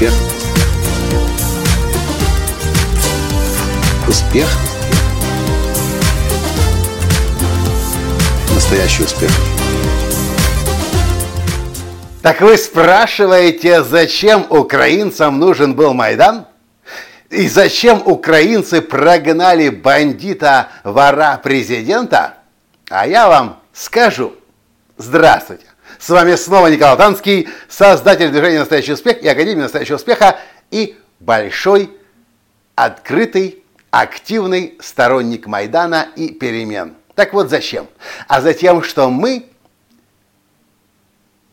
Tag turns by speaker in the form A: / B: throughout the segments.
A: Успех. Успех. Настоящий успех.
B: Так вы спрашиваете, зачем украинцам нужен был Майдан? И зачем украинцы прогнали бандита, вора президента? А я вам скажу. Здравствуйте. С вами снова Николай Танский, создатель движения «Настоящий успех» и Академии «Настоящего успеха» и большой, открытый, активный сторонник Майдана и перемен. Так вот зачем? А затем, что мы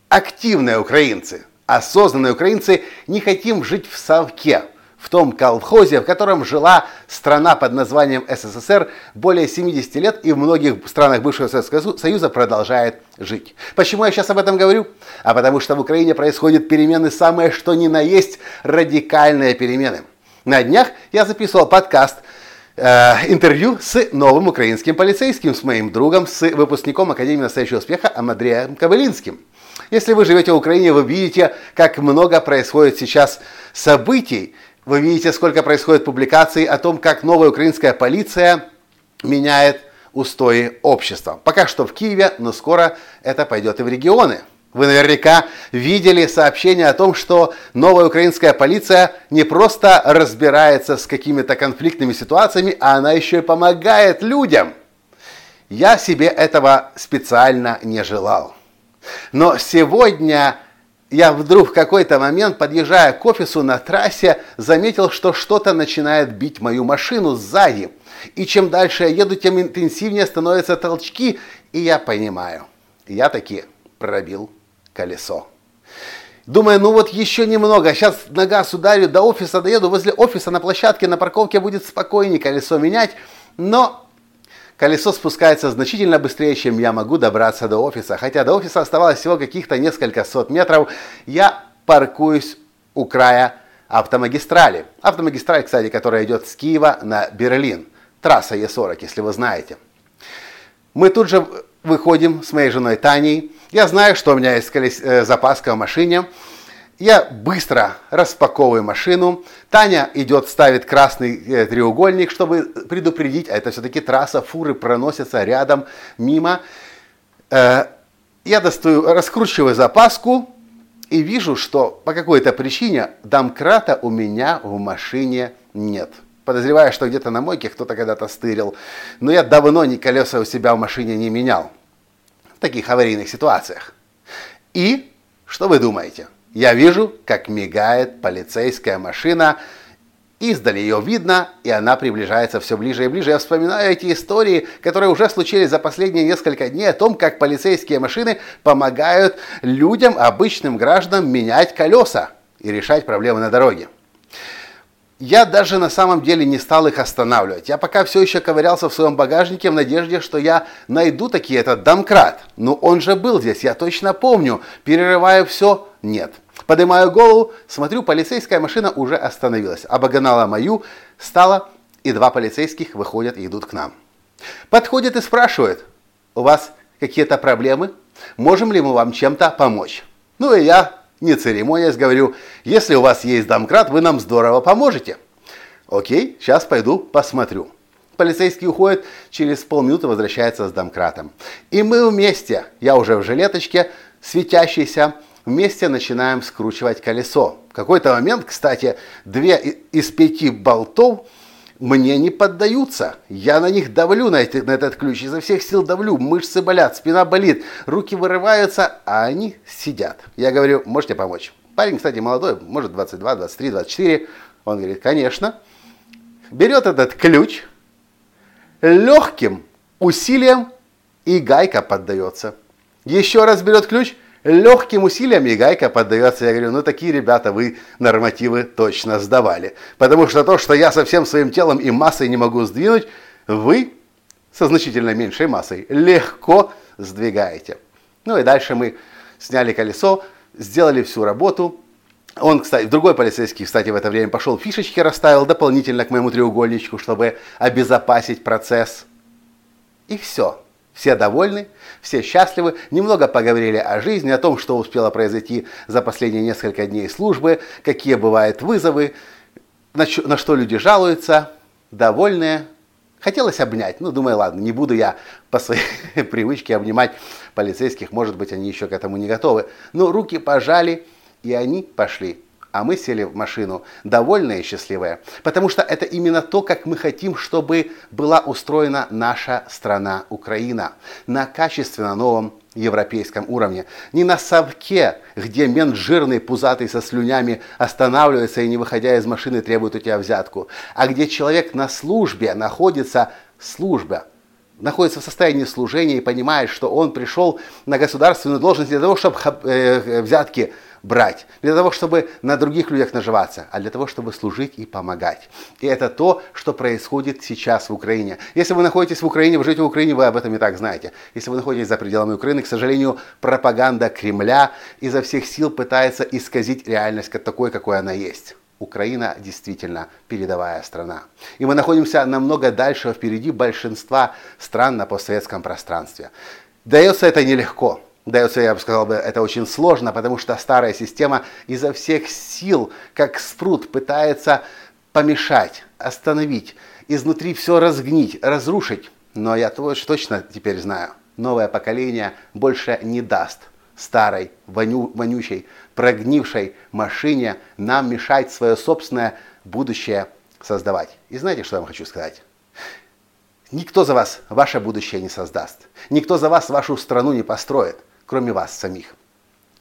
B: активные украинцы, осознанные украинцы, не хотим жить в совке – в том колхозе, в котором жила страна под названием СССР более 70 лет и в многих странах бывшего Советского Союза продолжает жить. Почему я сейчас об этом говорю? А потому что в Украине происходят перемены самые что ни на есть радикальные перемены. На днях я записывал подкаст э, с новым украинским полицейским, с моим другом, с выпускником Академии настоящего успеха Амадреем Ковылинским. Если вы живете в Украине, вы видите, как много происходит сейчас событий, вы видите, сколько происходит публикаций о том, как новая украинская полиция меняет устои общества. Пока что в Киеве, но скоро это пойдет и в регионы. Вы наверняка видели сообщение о том, что новая украинская полиция не просто разбирается с какими-то конфликтными ситуациями, а она еще и помогает людям. Я себе этого специально не желал. Но сегодня я вдруг в какой-то момент, подъезжая к офису на трассе, заметил, что что-то начинает бить мою машину сзади. И чем дальше я еду, тем интенсивнее становятся толчки, и я понимаю, я таки пробил колесо. Думаю, ну вот еще немного, сейчас на газ ударю, до офиса доеду, возле офиса на площадке, на парковке будет спокойнее колесо менять, но колесо спускается значительно быстрее, чем я могу добраться до офиса. Хотя до офиса оставалось всего каких-то несколько сот метров. Я паркуюсь у края автомагистрали. Автомагистраль, кстати, которая идет с Киева на Берлин. Трасса Е40, если вы знаете. Мы тут же выходим с моей женой Таней. Я знаю, что у меня есть колес... Э, запаска в машине. Я быстро распаковываю машину. Таня идет, ставит красный э, треугольник, чтобы предупредить, а это все-таки трасса, фуры проносятся рядом, мимо. Э, я достаю, раскручиваю запаску и вижу, что по какой-то причине домкрата у меня в машине нет. Подозреваю, что где-то на мойке кто-то когда-то стырил. Но я давно ни колеса у себя в машине не менял. В таких аварийных ситуациях. И что вы думаете? Я вижу, как мигает полицейская машина. Издали ее видно, и она приближается все ближе и ближе. Я вспоминаю эти истории, которые уже случились за последние несколько дней, о том, как полицейские машины помогают людям, обычным гражданам, менять колеса и решать проблемы на дороге. Я даже на самом деле не стал их останавливать. Я пока все еще ковырялся в своем багажнике в надежде, что я найду таки этот домкрат. Но он же был здесь, я точно помню. Перерываю все, нет. Поднимаю голову, смотрю, полицейская машина уже остановилась. Обогнала мою, стала, и два полицейских выходят и идут к нам. Подходят и спрашивают, у вас какие-то проблемы? Можем ли мы вам чем-то помочь? Ну и я не церемонясь, говорю, если у вас есть домкрат, вы нам здорово поможете. Окей, сейчас пойду посмотрю. Полицейский уходит, через полминуты возвращается с домкратом. И мы вместе, я уже в жилеточке, светящийся, вместе начинаем скручивать колесо. В какой-то момент, кстати, две из пяти болтов мне не поддаются. Я на них давлю, на, эти, на этот ключ, изо всех сил давлю, мышцы болят, спина болит, руки вырываются, а они сидят. Я говорю, можете помочь? Парень, кстати, молодой, может 22, 23, 24. Он говорит, конечно. Берет этот ключ, легким усилием и гайка поддается. Еще раз берет ключ – легким усилием гайка поддается. Я говорю, ну такие ребята вы нормативы точно сдавали. Потому что то, что я со всем своим телом и массой не могу сдвинуть, вы со значительно меньшей массой легко сдвигаете. Ну и дальше мы сняли колесо, сделали всю работу. Он, кстати, другой полицейский, кстати, в это время пошел фишечки расставил дополнительно к моему треугольничку, чтобы обезопасить процесс. И все. Все довольны, все счастливы, немного поговорили о жизни, о том, что успело произойти за последние несколько дней службы, какие бывают вызовы, на, на что люди жалуются, довольные. Хотелось обнять, ну, думаю, ладно, не буду я по своей привычке обнимать полицейских, может быть, они еще к этому не готовы. Но руки пожали, и они пошли а мы сели в машину довольные и счастливые, потому что это именно то, как мы хотим, чтобы была устроена наша страна Украина на качественно новом европейском уровне. Не на совке, где мент жирный, пузатый, со слюнями останавливается и, не выходя из машины, требует у тебя взятку, а где человек на службе находится, служба, находится в состоянии служения и понимает, что он пришел на государственную должность для того, чтобы э, взятки брать, для того, чтобы на других людях наживаться, а для того, чтобы служить и помогать. И это то, что происходит сейчас в Украине. Если вы находитесь в Украине, вы живете в Украине, вы об этом и так знаете. Если вы находитесь за пределами Украины, к сожалению, пропаганда Кремля изо всех сил пытается исказить реальность такой, какой она есть. Украина действительно передовая страна. И мы находимся намного дальше впереди большинства стран на постсоветском пространстве. Дается это нелегко. Дается, я бы сказал, бы, это очень сложно, потому что старая система изо всех сил, как спрут, пытается помешать, остановить, изнутри все разгнить, разрушить. Но я точно теперь знаю, новое поколение больше не даст старой, воню, вонючей, прогнившей машине нам мешать свое собственное будущее создавать. И знаете, что я вам хочу сказать? Никто за вас ваше будущее не создаст. Никто за вас вашу страну не построит кроме вас самих.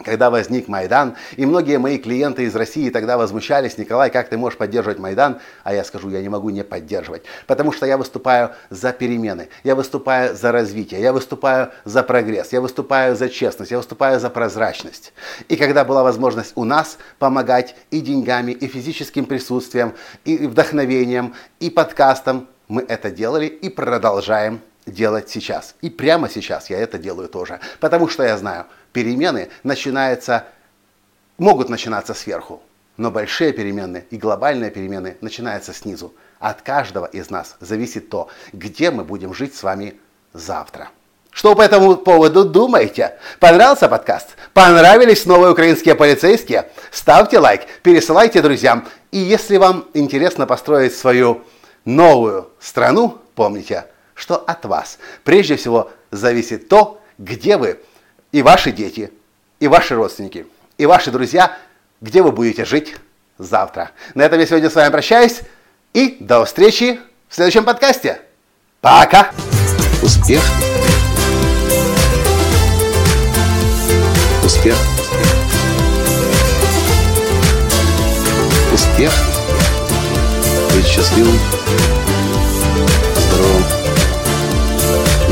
B: Когда возник Майдан, и многие мои клиенты из России тогда возмущались, Николай, как ты можешь поддерживать Майдан? А я скажу, я не могу не поддерживать, потому что я выступаю за перемены, я выступаю за развитие, я выступаю за прогресс, я выступаю за честность, я выступаю за прозрачность. И когда была возможность у нас помогать и деньгами, и физическим присутствием, и вдохновением, и подкастом, мы это делали и продолжаем делать сейчас. И прямо сейчас я это делаю тоже. Потому что я знаю, перемены начинаются, могут начинаться сверху. Но большие перемены и глобальные перемены начинаются снизу. От каждого из нас зависит то, где мы будем жить с вами завтра. Что по этому поводу думаете? Понравился подкаст? Понравились новые украинские полицейские? Ставьте лайк, пересылайте друзьям. И если вам интересно построить свою новую страну, помните – что от вас прежде всего зависит то, где вы и ваши дети, и ваши родственники, и ваши друзья, где вы будете жить завтра. На этом я сегодня с вами прощаюсь и до встречи в следующем подкасте. Пока!
A: Успех! Успех! Успех! Быть счастливым,